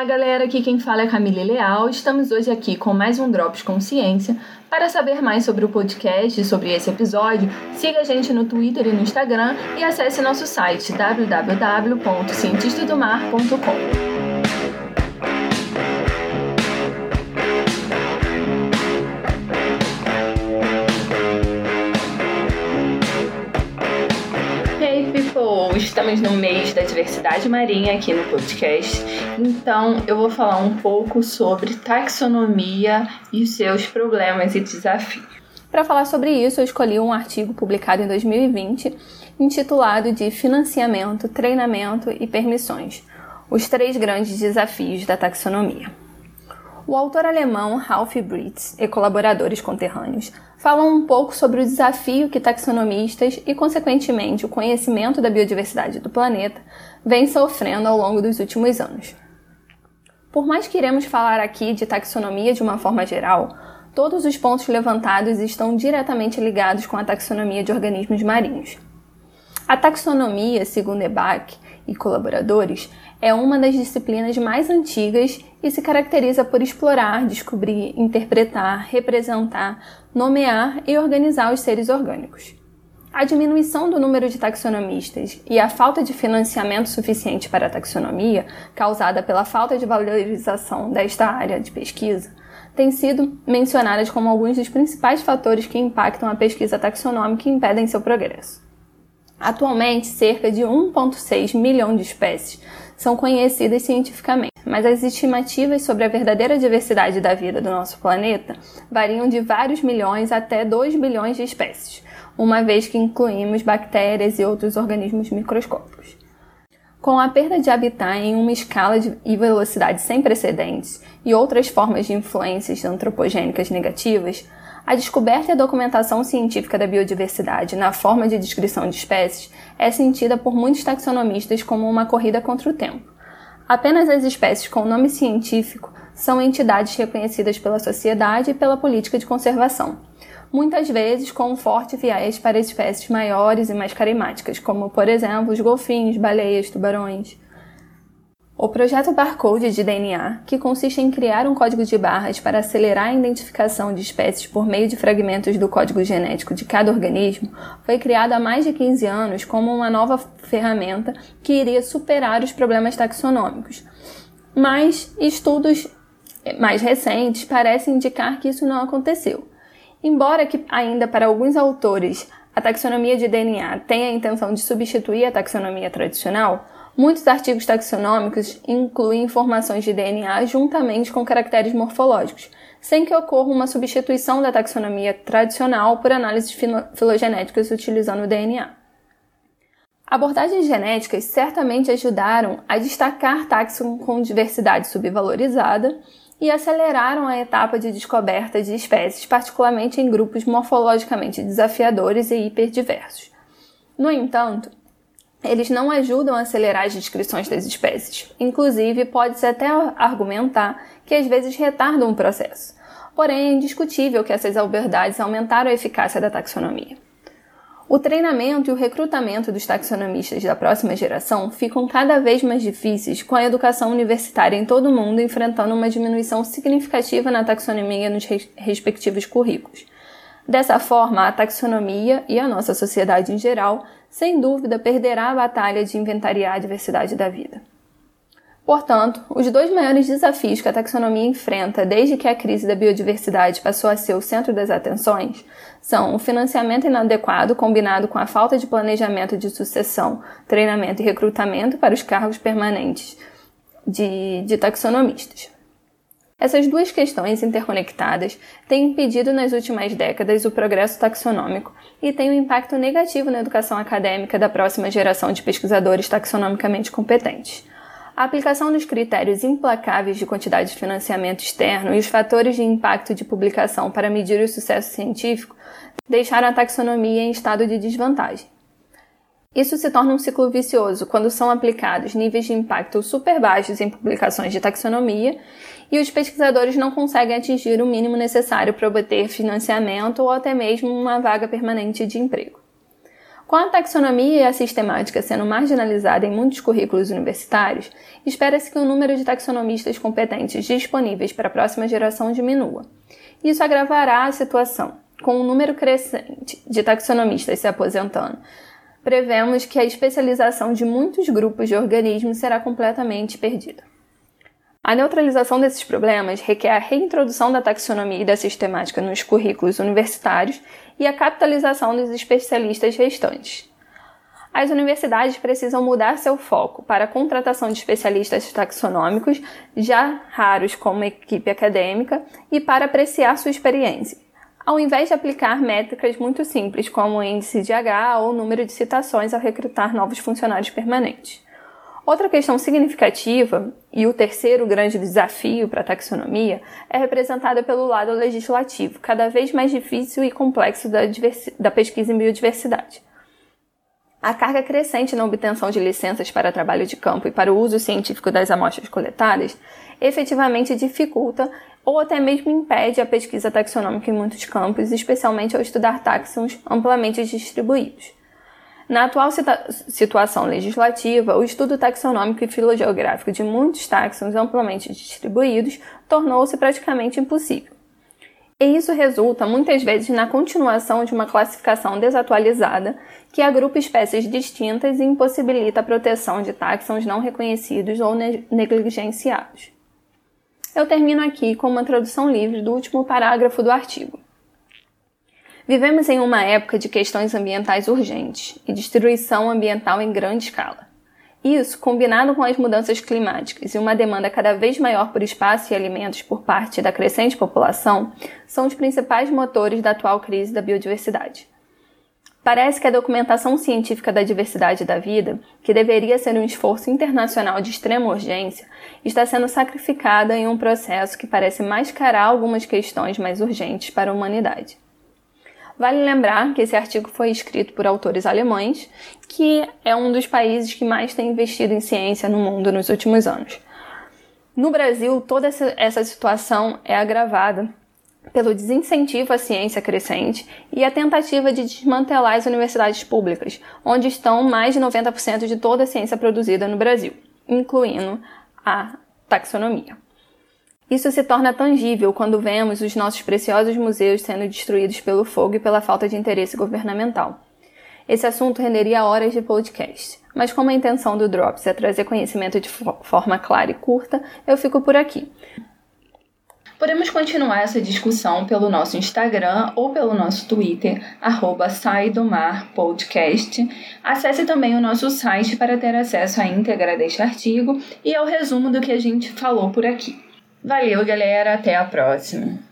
Olá, galera! Aqui quem fala é Camille Leal. Estamos hoje aqui com mais um Drops Consciência. Para saber mais sobre o podcast e sobre esse episódio, siga a gente no Twitter e no Instagram e acesse nosso site www.cientistadomar.com. estamos no mês da diversidade marinha aqui no podcast, então eu vou falar um pouco sobre taxonomia e seus problemas e desafios. Para falar sobre isso, eu escolhi um artigo publicado em 2020 intitulado de Financiamento, Treinamento e Permissões: Os três grandes desafios da taxonomia. O autor alemão Ralph Britz e colaboradores conterrâneos falam um pouco sobre o desafio que taxonomistas e, consequentemente, o conhecimento da biodiversidade do planeta vem sofrendo ao longo dos últimos anos. Por mais que iremos falar aqui de taxonomia de uma forma geral, todos os pontos levantados estão diretamente ligados com a taxonomia de organismos marinhos. A taxonomia, segundo Ebach e colaboradores, é uma das disciplinas mais antigas e se caracteriza por explorar, descobrir, interpretar, representar, nomear e organizar os seres orgânicos. A diminuição do número de taxonomistas e a falta de financiamento suficiente para a taxonomia, causada pela falta de valorização desta área de pesquisa, têm sido mencionadas como alguns dos principais fatores que impactam a pesquisa taxonômica e impedem seu progresso. Atualmente, cerca de 1,6 milhão de espécies são conhecidas cientificamente, mas as estimativas sobre a verdadeira diversidade da vida do nosso planeta variam de vários milhões até 2 bilhões de espécies, uma vez que incluímos bactérias e outros organismos microscópicos. Com a perda de habitat em uma escala e velocidade sem precedentes e outras formas de influências antropogênicas negativas, a descoberta e a documentação científica da biodiversidade na forma de descrição de espécies é sentida por muitos taxonomistas como uma corrida contra o tempo. Apenas as espécies com nome científico são entidades reconhecidas pela sociedade e pela política de conservação, muitas vezes com um forte viés para espécies maiores e mais carismáticas, como, por exemplo, os golfinhos, baleias, tubarões. O projeto Barcode de DNA, que consiste em criar um código de barras para acelerar a identificação de espécies por meio de fragmentos do código genético de cada organismo, foi criado há mais de 15 anos como uma nova ferramenta que iria superar os problemas taxonômicos. Mas estudos mais recentes parecem indicar que isso não aconteceu. Embora que ainda para alguns autores a taxonomia de DNA tenha a intenção de substituir a taxonomia tradicional, Muitos artigos taxonômicos incluem informações de DNA juntamente com caracteres morfológicos, sem que ocorra uma substituição da taxonomia tradicional por análises filogenéticas utilizando o DNA. Abordagens genéticas certamente ajudaram a destacar taxon com diversidade subvalorizada e aceleraram a etapa de descoberta de espécies, particularmente em grupos morfologicamente desafiadores e hiperdiversos. No entanto, eles não ajudam a acelerar as descrições das espécies. Inclusive, pode-se até argumentar que às vezes retardam o processo. Porém, é indiscutível que essas alberdades aumentaram a eficácia da taxonomia. O treinamento e o recrutamento dos taxonomistas da próxima geração ficam cada vez mais difíceis com a educação universitária em todo o mundo enfrentando uma diminuição significativa na taxonomia nos respectivos currículos. Dessa forma, a taxonomia e a nossa sociedade em geral sem dúvida perderá a batalha de inventariar a diversidade da vida. Portanto, os dois maiores desafios que a taxonomia enfrenta desde que a crise da biodiversidade passou a ser o centro das atenções são o financiamento inadequado combinado com a falta de planejamento de sucessão, treinamento e recrutamento para os cargos permanentes de, de taxonomistas. Essas duas questões interconectadas têm impedido nas últimas décadas o progresso taxonômico e têm um impacto negativo na educação acadêmica da próxima geração de pesquisadores taxonomicamente competentes. A aplicação dos critérios implacáveis de quantidade de financiamento externo e os fatores de impacto de publicação para medir o sucesso científico deixaram a taxonomia em estado de desvantagem. Isso se torna um ciclo vicioso quando são aplicados níveis de impacto super baixos em publicações de taxonomia e os pesquisadores não conseguem atingir o mínimo necessário para obter financiamento ou até mesmo uma vaga permanente de emprego. Com a taxonomia e a sistemática sendo marginalizada em muitos currículos universitários, espera-se que o número de taxonomistas competentes disponíveis para a próxima geração diminua. Isso agravará a situação. Com o um número crescente de taxonomistas se aposentando, prevemos que a especialização de muitos grupos de organismos será completamente perdida. A neutralização desses problemas requer a reintrodução da taxonomia e da sistemática nos currículos universitários e a capitalização dos especialistas restantes. As universidades precisam mudar seu foco para a contratação de especialistas taxonômicos, já raros como equipe acadêmica, e para apreciar sua experiência, ao invés de aplicar métricas muito simples como o índice de H ou o número de citações ao recrutar novos funcionários permanentes. Outra questão significativa, e o terceiro grande desafio para a taxonomia, é representada pelo lado legislativo, cada vez mais difícil e complexo da, da pesquisa em biodiversidade. A carga crescente na obtenção de licenças para trabalho de campo e para o uso científico das amostras coletadas efetivamente dificulta ou até mesmo impede a pesquisa taxonômica em muitos campos, especialmente ao estudar táxons amplamente distribuídos. Na atual situação legislativa, o estudo taxonômico e filogeográfico de muitos táxons amplamente distribuídos tornou-se praticamente impossível. E isso resulta muitas vezes na continuação de uma classificação desatualizada que agrupa espécies distintas e impossibilita a proteção de táxons não reconhecidos ou negligenciados. Eu termino aqui com uma tradução livre do último parágrafo do artigo. Vivemos em uma época de questões ambientais urgentes e destruição ambiental em grande escala. Isso, combinado com as mudanças climáticas e uma demanda cada vez maior por espaço e alimentos por parte da crescente população, são os principais motores da atual crise da biodiversidade. Parece que a documentação científica da diversidade da vida, que deveria ser um esforço internacional de extrema urgência, está sendo sacrificada em um processo que parece mascarar algumas questões mais urgentes para a humanidade. Vale lembrar que esse artigo foi escrito por autores alemães, que é um dos países que mais tem investido em ciência no mundo nos últimos anos. No Brasil, toda essa situação é agravada pelo desincentivo à ciência crescente e a tentativa de desmantelar as universidades públicas, onde estão mais de 90% de toda a ciência produzida no Brasil, incluindo a taxonomia. Isso se torna tangível quando vemos os nossos preciosos museus sendo destruídos pelo fogo e pela falta de interesse governamental. Esse assunto renderia horas de podcast, mas como a intenção do Drops é trazer conhecimento de forma clara e curta, eu fico por aqui. Podemos continuar essa discussão pelo nosso Instagram ou pelo nosso Twitter, arroba. Acesse também o nosso site para ter acesso à íntegra deste artigo e ao resumo do que a gente falou por aqui. Valeu, galera. Até a próxima.